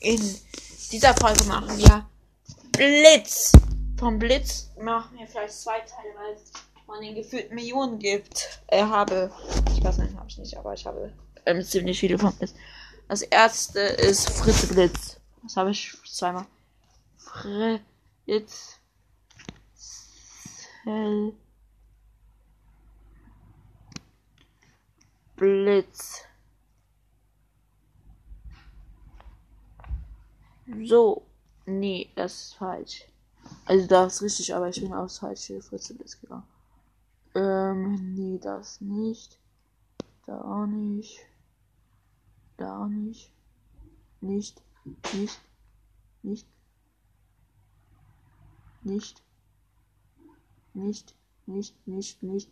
In dieser Folge machen wir Blitz. Vom Blitz machen wir vielleicht zwei Teile, weil es von den gefühlten Millionen gibt. Ich habe, ich weiß nicht, habe ich nicht, aber ich habe ähm, ziemlich viele von Blitz. Das erste ist Fritze Blitz. Das habe ich zweimal. Fritz. Blitz. So. Nee, das ist falsch. Also das ist richtig, aber ich bin aufs falsche Fritzelblitz gegangen. Ähm, nee, das nicht. Da auch nicht. Da auch nicht. Nicht. Nicht. Nicht. Nicht. Nicht. Nicht. Nicht. Nicht.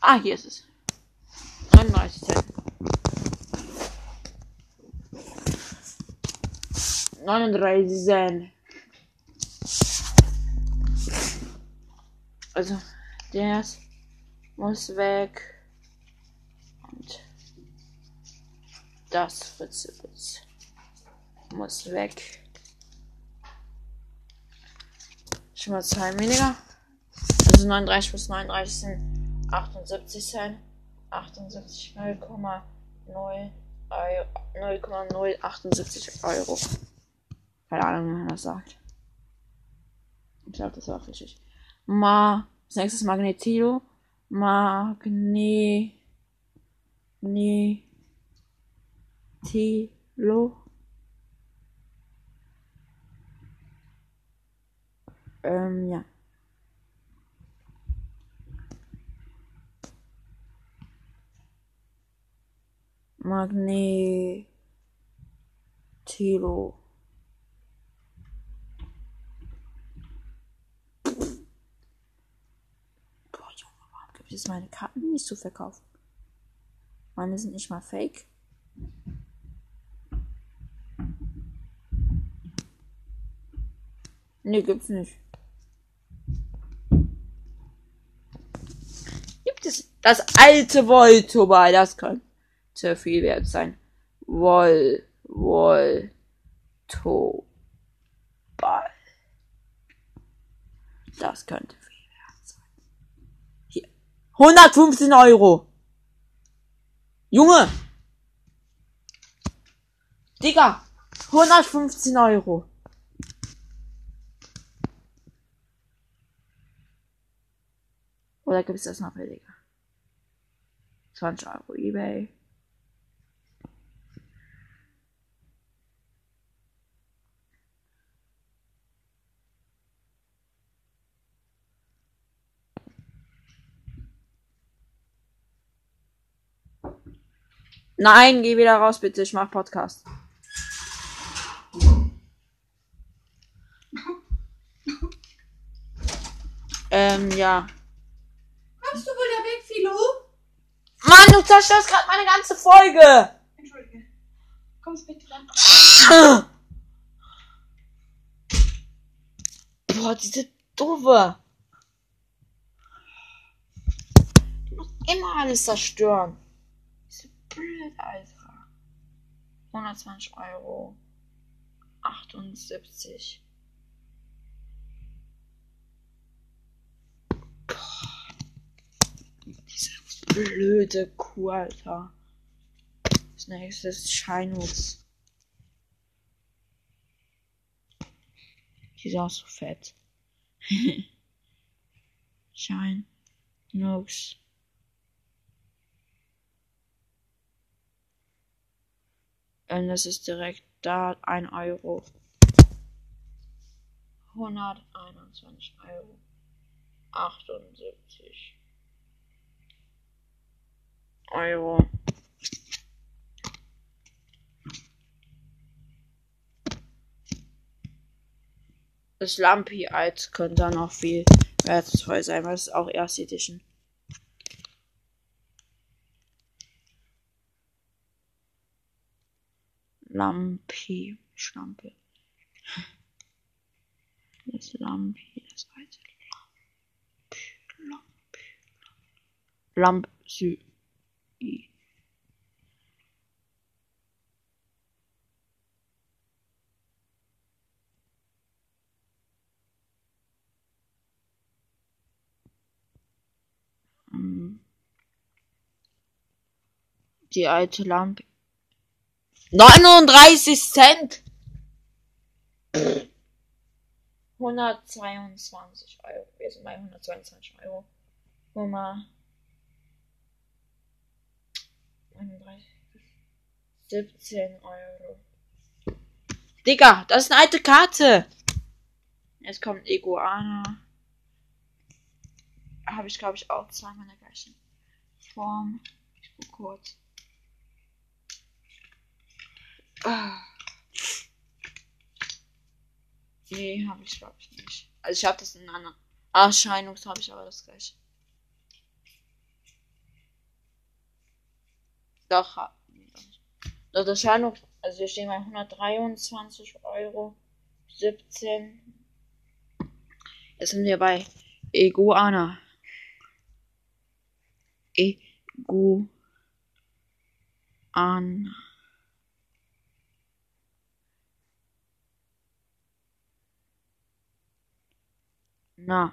Ah, hier ist es. 39 Cent. 39 Cent. Also, der muss weg. Und das Fritzewitz muss weg. Schon mal zwei weniger. Also 39 plus 39 sind 78 Cent. 78 0,0 0,078 Euro. Keine Ahnung, wie man das sagt. Ich glaube, das war richtig. Ma, als nächstes Magnetilo. Magne, ne. Ähm, ja. Magnetilo. Boah, Junge, warum gibt es meine Karten nicht zu verkaufen? Meine sind nicht mal fake. Nee, gibt's nicht. Gibt es das alte Voltoball? Das könnte viel wert sein. Vol, Vol, to, Ball. Das könnte viel. 115 Euro. Junge. Digga. 115 Euro. Oder gibt es das noch billiger? 20 Euro eBay. Nein, geh wieder raus, bitte. Ich mach Podcast. ähm, ja. Kommst du wohl da weg, Philo? Mann, du zerstörst gerade meine ganze Folge. Entschuldige. Kommst bitte dann. Boah, diese doofe. Du musst immer alles zerstören. Blöd, Alter. 120 Euro. 78. Boah. Diese blöde Kuh, Alter. Das nächste ist Scheinux. Die ist auch so fett. Shine. Nux. Das ist direkt da 1 Euro. 121 Euro. 78 Euro. Das als könnte dann auch viel wertvoll sein, weil es auch erste Edition. Lampi, Schlampe. Das Lampi, das heißt Lampi, Lampi, Lamp, Sü, hm. Die alte Lampe 39 Cent! 122 Euro. Wir sind bei 122 Euro. Nummer 31. 17 Euro. Digga, das ist eine alte Karte. Jetzt kommt Iguana. Habe ich, glaube ich, auch zweimal in der gleichen Form. Ich guck kurz. Ah. Nee, habe ich, glaube ich, nicht. Also ich habe das in einer Erscheinung, habe ich aber das gleiche. Doch, doch. Das Erscheinung, also wir stehen bei 123 Euro 17. Jetzt sind wir bei Iguana. Iguana. Na.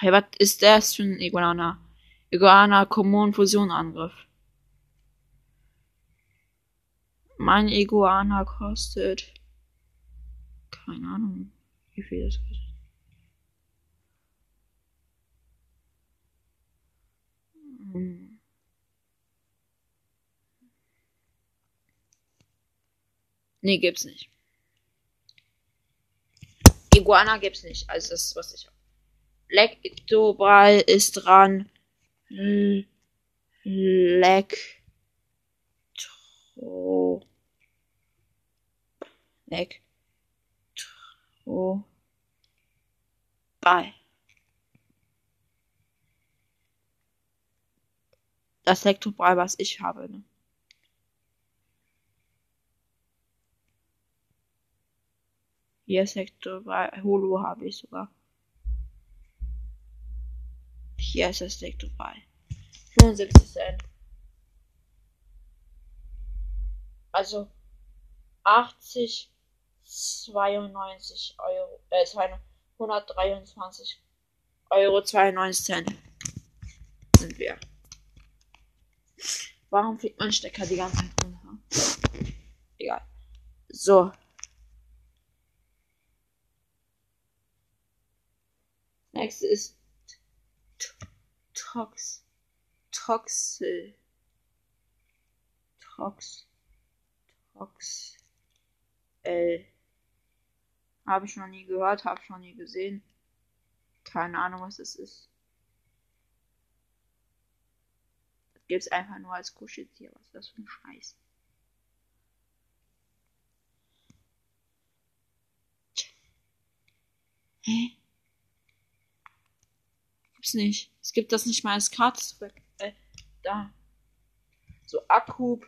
Hey, was ist das für ein Iguana? Iguana Common Fusion Angriff. Mein Iguana kostet. Keine Ahnung, wie viel das kostet. Hm. Nee, gibt's nicht. Iguana gibt's nicht. Also das ist was ich hab. Lektobral ist dran. L Lektro. Lektro. Ball. Das Lektobral, was ich habe, ne? Hier ist Lektobral. Holo habe ich sogar. Hier ist das Lektobral. 75 Cent. Also 80, 92 Euro, äh, 123 Euro 92 Cent sind wir. Warum fliegt mein Stecker die ganze Zeit runter? Egal. So. Nächste ist Tox. Toxel. Tox. Tox. L. Habe ich noch nie gehört, habe ich noch nie gesehen. Keine Ahnung, was das ist. Das gibt's einfach nur als Kuscheltier. Was ist das für ein Scheiß? Hä? Gibt's nicht. Es gibt das nicht mal als Karte zurück. Äh, da. So Akku.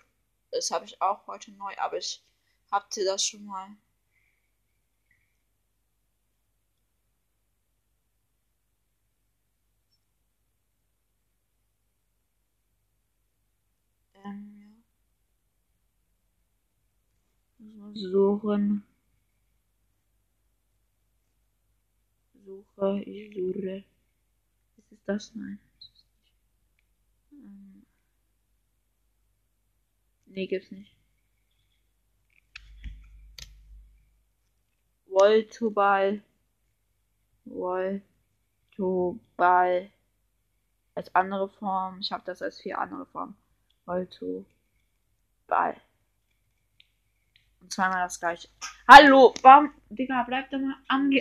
Das habe ich auch heute neu, aber ich hatte das schon mal. Ähm, Suchen. Suche, ich suche. Das? Nein. Ähm. Nee, gibt's nicht. Voltoball. Voltoball. Als andere Form. Ich habe das als vier andere Formen. Voltoball. Und zweimal das gleiche. Hallo, warum, Digga, bleib da mal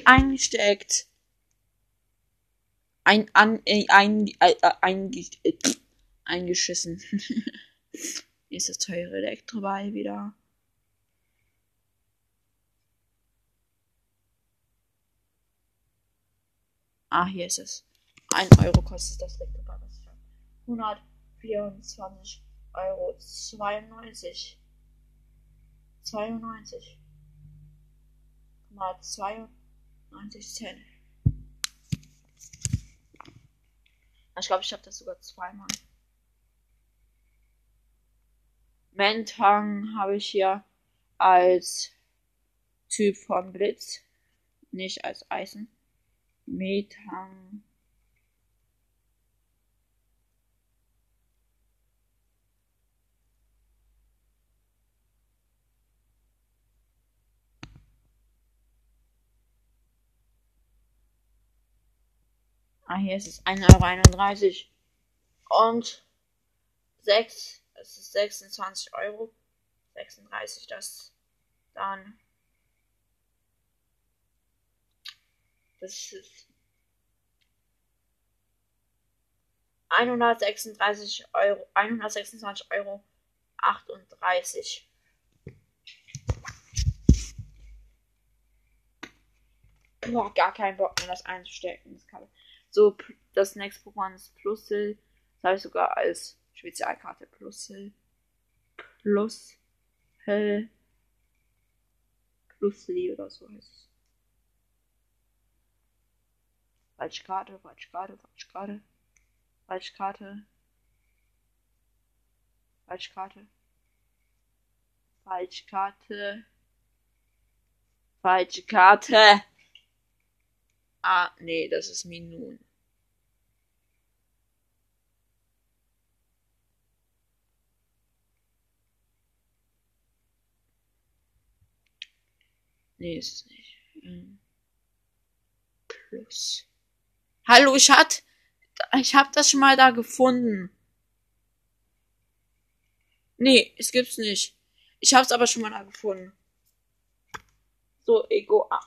eingesteckt. Ein, an, äh, ein, äh, äh, einge äh, eingeschissen. Ist das teure Elektroball wieder. Ah, hier ist es. Ein Euro kostet das Elektroball. was ich hab. 124 Euro 92. 92. Mal 92 Cent. Ich glaube, ich habe das sogar zweimal. Mentang habe ich hier als Typ von Blitz, nicht als Eisen. Metang Ah, hier ist es 1,31 Euro. Und 6, es ist 26 Euro. 36, das dann. Das ist 136 Euro, 126 Euro 38. Boah, gar keinen Bock mehr, das einzustecken. Das Kabel. So, das nächste Pokémon ist Plussel. Das habe ich sogar als Spezialkarte. Plussel. Plus. Hell. Plusli oder so heißt es. Falsche Karte. Falsche Karte. Falsche Karte. Falsche Karte. Ah, nee, das ist Minun. Nee, ist es nicht. Hm. Plus. Hallo, ich hat, ich hab das schon mal da gefunden. Nee, es gibt's nicht. Ich hab's aber schon mal da gefunden. So, Ego. Ah.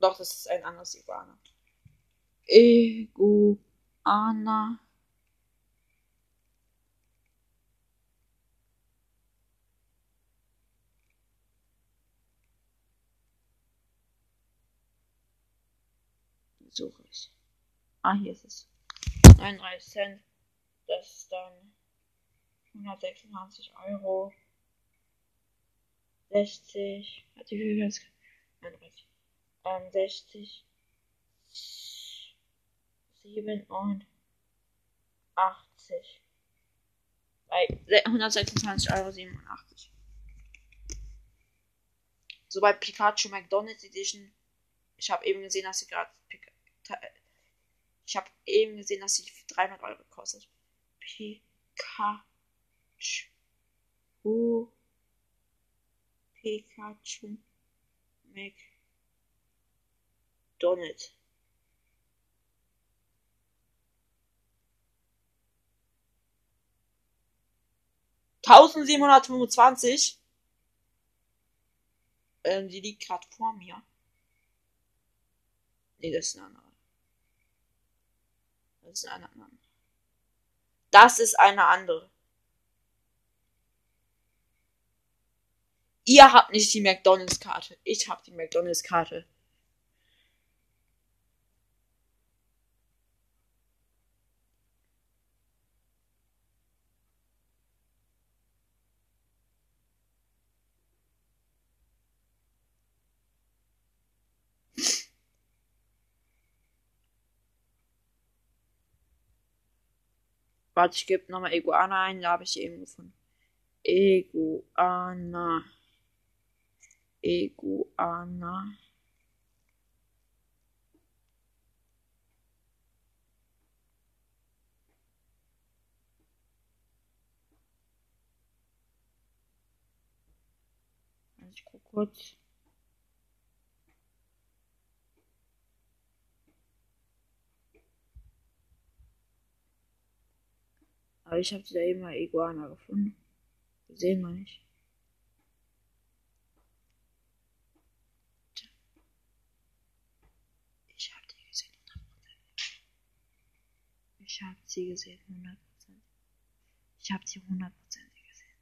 Doch, das ist ein anderes Iguana. Iguana. Suche ich. Ah, hier ist es. 39 Cent. Das ist dann 126 Euro. 60. Hat die Höhe 39. 63, 87. Bei 126,87 Euro. So bei Pikachu McDonald's Edition. Ich habe eben gesehen, dass sie gerade. Ich habe eben gesehen, dass sie 300 Euro kostet. Pikachu. Pikachu McDonald's. Donald. Tausendsiebenhundertfünfundzwanzig. Ähm, die liegt gerade vor mir. Nee, das ist eine andere. Das ist eine andere. Das ist eine andere. Ihr habt nicht die McDonalds-Karte. Ich hab die McDonalds-Karte. Warte, ich gebe nochmal Iguana ein, da habe ich eben gefunden. Iguana. Iguana. Also ich gucke kurz. Aber ich habe da mal Iguana gefunden. Gesehen wir nicht. Ich habe die gesehen, 100%. Ich habe sie gesehen, 100%. Ich habe sie 100% gesehen.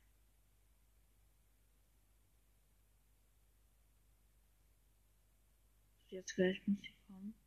Jetzt gleich muss sie kommen.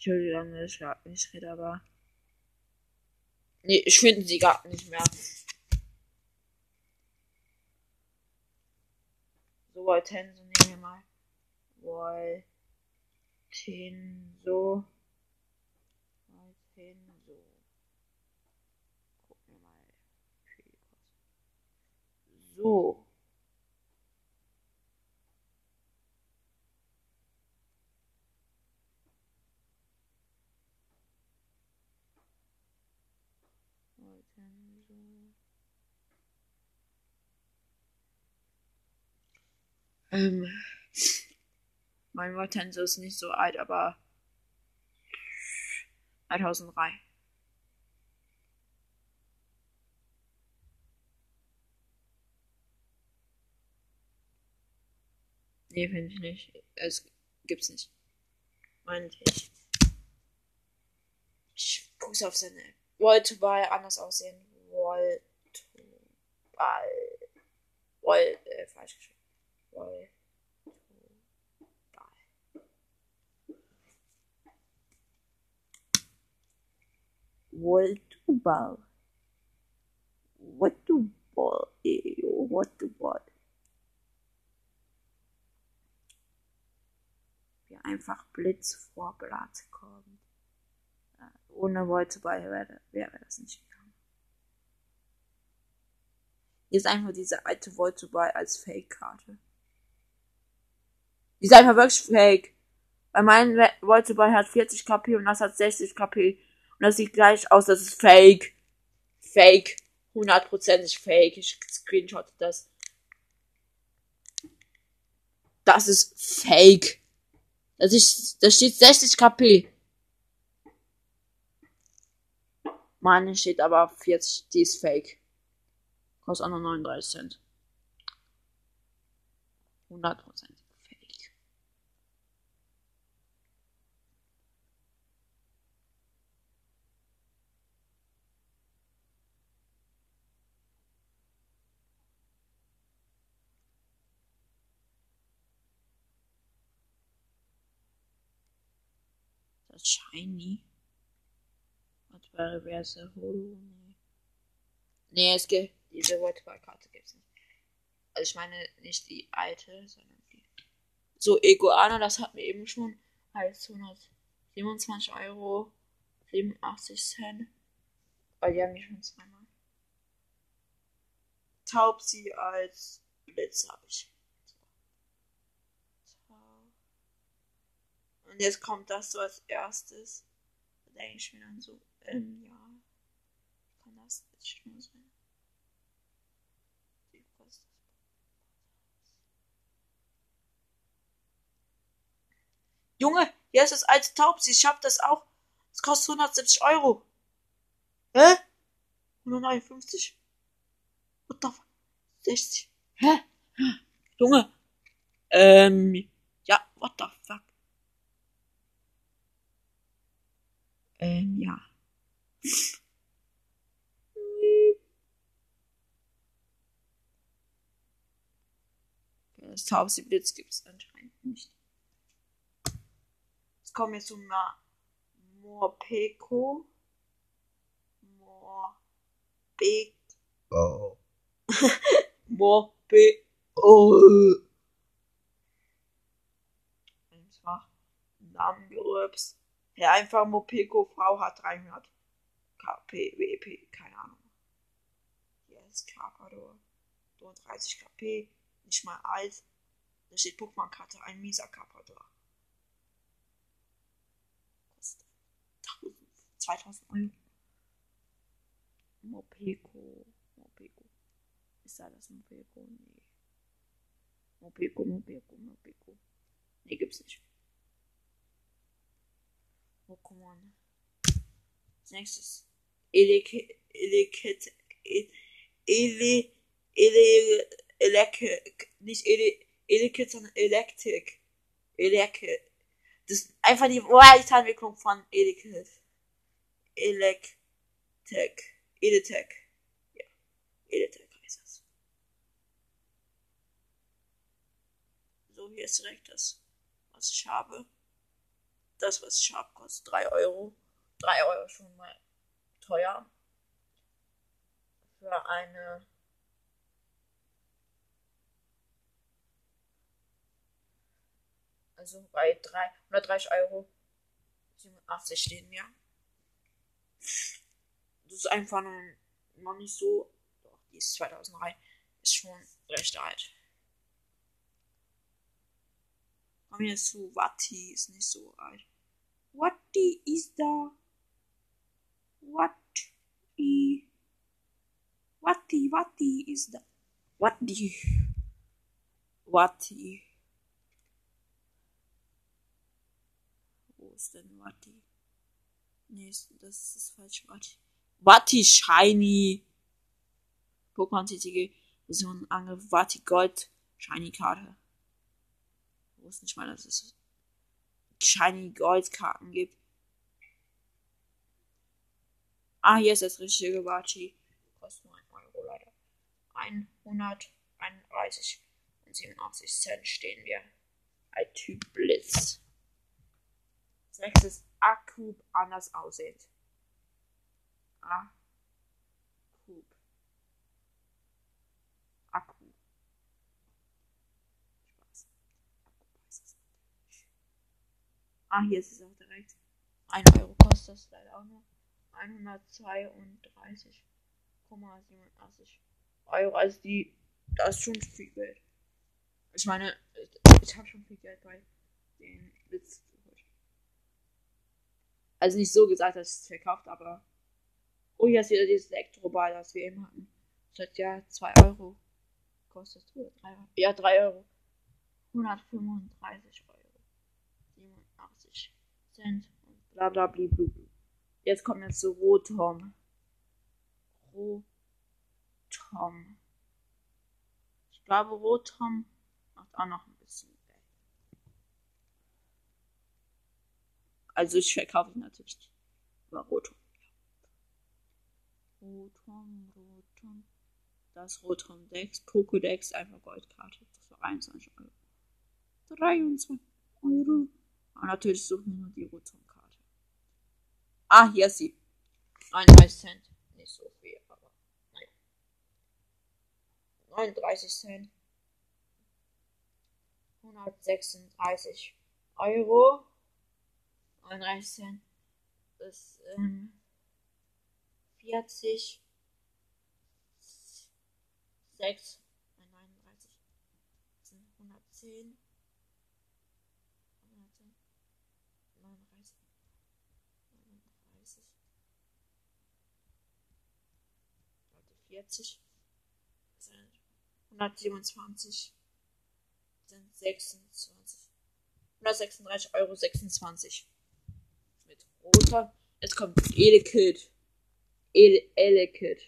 Entschuldigung, dass ich gerade nicht rede, aber. Nee, ich finde sie gar nicht mehr. So, Hortense nehmen wir mal. Woll. Weiterhin so. Weiterhin so. Gucken wir mal. So. Weiterhin so. Ähm, mein Vortenso ist nicht so alt, aber 2003. Nee, finde ich nicht. Es gibt's nicht. Meinte ich. Ich guck's auf seine. Wollte bei anders aussehen. Wollte bei. Wollte, äh, falsch geschrieben. Wollte. Voltubal. Voltubal. Voltubal. Wie einfach Blitz vor Blatt kommt. Äh, Ohne Voltubal wäre, wäre das nicht. Hier ist einfach diese alte Voltubal als Fake-Karte. Die ist einfach wirklich fake. Weil mein Voltubal hat 40 KP und das hat 60 KP. Und das sieht gleich aus, das ist fake. Fake. Hundertprozentig fake. Ich screenshotte das. Das ist fake. Das ist, da steht 60 KP. Meine steht aber 40, die ist fake. Kostet auch nur 39 Cent. 100% fake. Das Shiny. Was wäre Reverse Holo? Nee. Nee, es gibt diese Voltball-Karte gibt's nicht. Also ich meine nicht die alte, sondern die. So, Egoana, das hatten wir eben schon. Als 127 Euro 87 Cent. Weil die haben die schon zweimal. Taubsi als Blitz habe ich. Und jetzt kommt das so als erstes. Da denke ich mir dann so, ähm, ja. Kann das nicht nur sein? Junge, hier ist das alte Taubsi. Ich hab das auch. Es kostet 170 Euro. Hä? 159. What the fuck? 60. Hä? Junge. Ähm, ja, what the fuck? Ähm, ja. Das Taubsi Blitz gibt's anscheinend nicht. Jetzt kommen wir zu Ma Morpeko. Morbe Oh. Morbe oh. Einfach Namen gerübst. Ja, einfach Mopeko Frau hat 300 KP, WP, keine Ahnung. Hier ist Carpador. 30 KP, nicht mal alt. Da steht Pokémon-Karte, ein mieser Carpador. Kostet 1000, 2000 Euro. Mopeko, Mopeko. Ist da das Mopeko? Nee. Mopeko, Mopeko, Mopeko. Nee, gibt's nicht. Pokémon. Als nächstes. Eleke, Eleket, Ele, Ele, Eleke, nicht Ele, sondern Electric. Eleke. Das ist einfach die Weiterentwicklung von Eleket. Electek. Eletek. Ja. Eletek heißt das. So, hier ist direkt das, was ich habe. Das, was habe, kostet 3 Euro. 3 Euro schon mal teuer. Für eine Also bei 3, 130 Euro 87 stehen wir. Das ist einfach noch nicht so. Doch, die ist 2003. Ist schon recht alt. Kommen wir zu Watti, ist nicht so alt. Watti ist da. Watti. Watti, Watti ist da. Watti. Watti. Wo ist denn Watti? Nee, ist- das ist falsch. Watti. Watti Shiny. Pokémon TCG. Version Angriff. Watti Gold. Shiny Karte. Ich wusste nicht mal, dass es Shiny Gold Karten gibt. Ah, hier ist das richtige Watti. Kostet nur 1 Euro leider. 131 und 87 Cent stehen wir. Ein Typ Blitz. Als nächstes Akub anders aussehend. Akub. Akku. Spaß. Akku heißt es natürlich. Ah, hier ist es auch direkt. 1 Euro kostet das leider auch nur. 132,87 Euro. Also die, das ist schon viel Geld. Ich meine, ich habe schon viel Geld bei den geholt. Also nicht so gesagt, dass es verkauft, aber. Oh, hier ist wieder dieses Elektroball, das wir eben hatten. Das hat ja 2 Euro kostet. Oder 3 Euro. Ja, 3 Euro. 135 Euro. 87 Cent. Und bla bla blu blu. Jetzt kommt jetzt zu Rotom. Rotom. Ich glaube, Rotom macht auch noch ein bisschen Geld. Also ich verkaufe natürlich. Aber Rotom. Rotom, Rotom. Das Rotom Dex, Pokédex, einfach Goldkarte. Das war 21 Euro. 23 Euro. Aber natürlich suchen wir nur die Rotom-Karte. Ah, hier ist sie. 31 Cent. Nicht so viel, aber naja. 39 Cent. 136 Euro. 39 Cent. Das ähm, 40. 6. 39. Das sind 110. 110. 147 sind 127 sind 26. 136,26 Euro 26. Mit roter. Es kommt Elekid. El Elekid.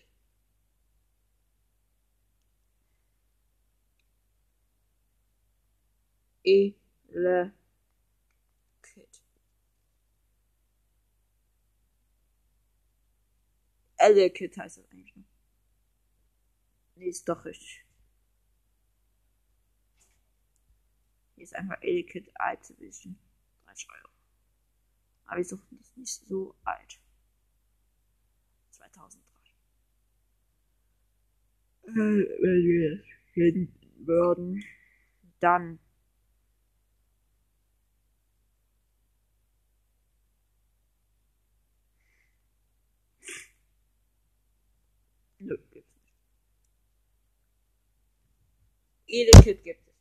Elekid. Elekid heißt das eigentlich ist doch richtig. Hier ist einfach Elekid Alt Edition. 30 Euro. Aber wir suchen das nicht so alt. 2003. Äh, Wenn wir finden würden, dann Nö, gibt's nicht. Elekid gibt es.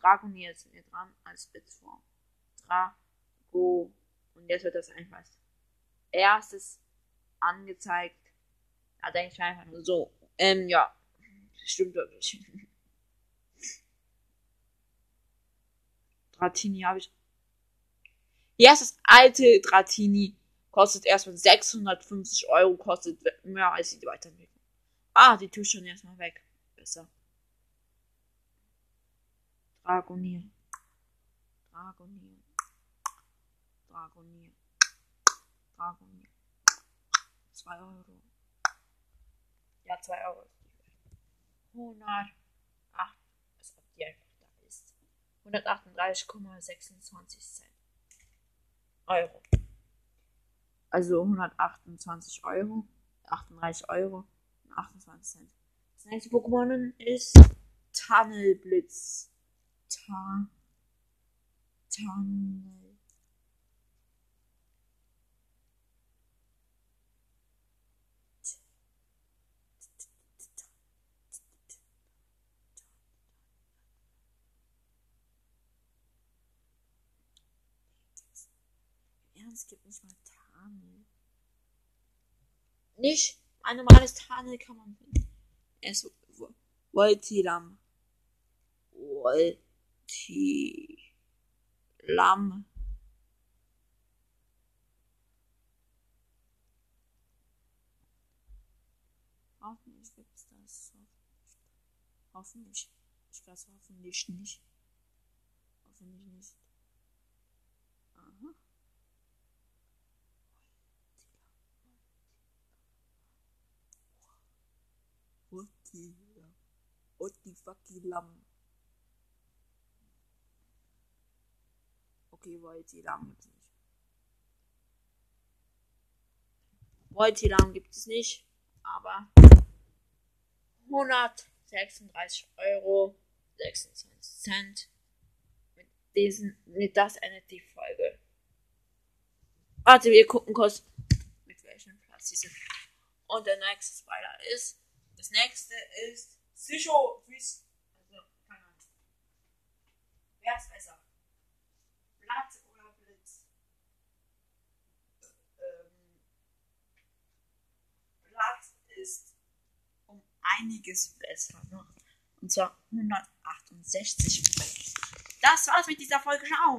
Dragonier ist hier dran als Blitzform. Drago. Und jetzt wird das einfach als erstes angezeigt. Da denke ich mir einfach nur so. Ähm, ja. Stimmt wirklich. Dratini habe ich. Hier ist das alte Dratini. Kostet erstmal 650 Euro. Kostet mehr als die Weiterentwicklung. Ah, die tue ich schon erstmal weg. Besser. Dragonier. Dragonier. Dragonier. Dragonier. 2 Euro. Ja, 2 Euro ist die. 108. Als ob die einfach da ist. 138,26 Cent. Euro. Also 128 Euro. 38 Euro. und 28 Cent. Das nächste Pokémon ist Tunnelblitz. Ta Tanne. Im Ernst gibt nicht mal Tarnel. Nicht ein normales Tarnel kann man finden. Es Voltilam. Voltilam. Hoffentlich gibt's das. Hoffentlich. Ich weiß hoffentlich nicht. Hoffentlich nicht. Aha. Voltilam. Voltifakilam. Okay, Voltilam gibt's nicht. Voltilam gibt es nicht, aber 136 Euro 26 Cent. Mit diesen, mit das endet die Folge. Warte, wir gucken kurz, mit welchem Platz sie sind. Und der nächste Spoiler ist, das nächste ist Psycho. Also, keine Ahnung. Wer ist besser? Blatt oder Blitz? Ähm, Blatt ist um einiges besser. Ne? Und zwar 168. Das war's mit dieser Folge. Ciao.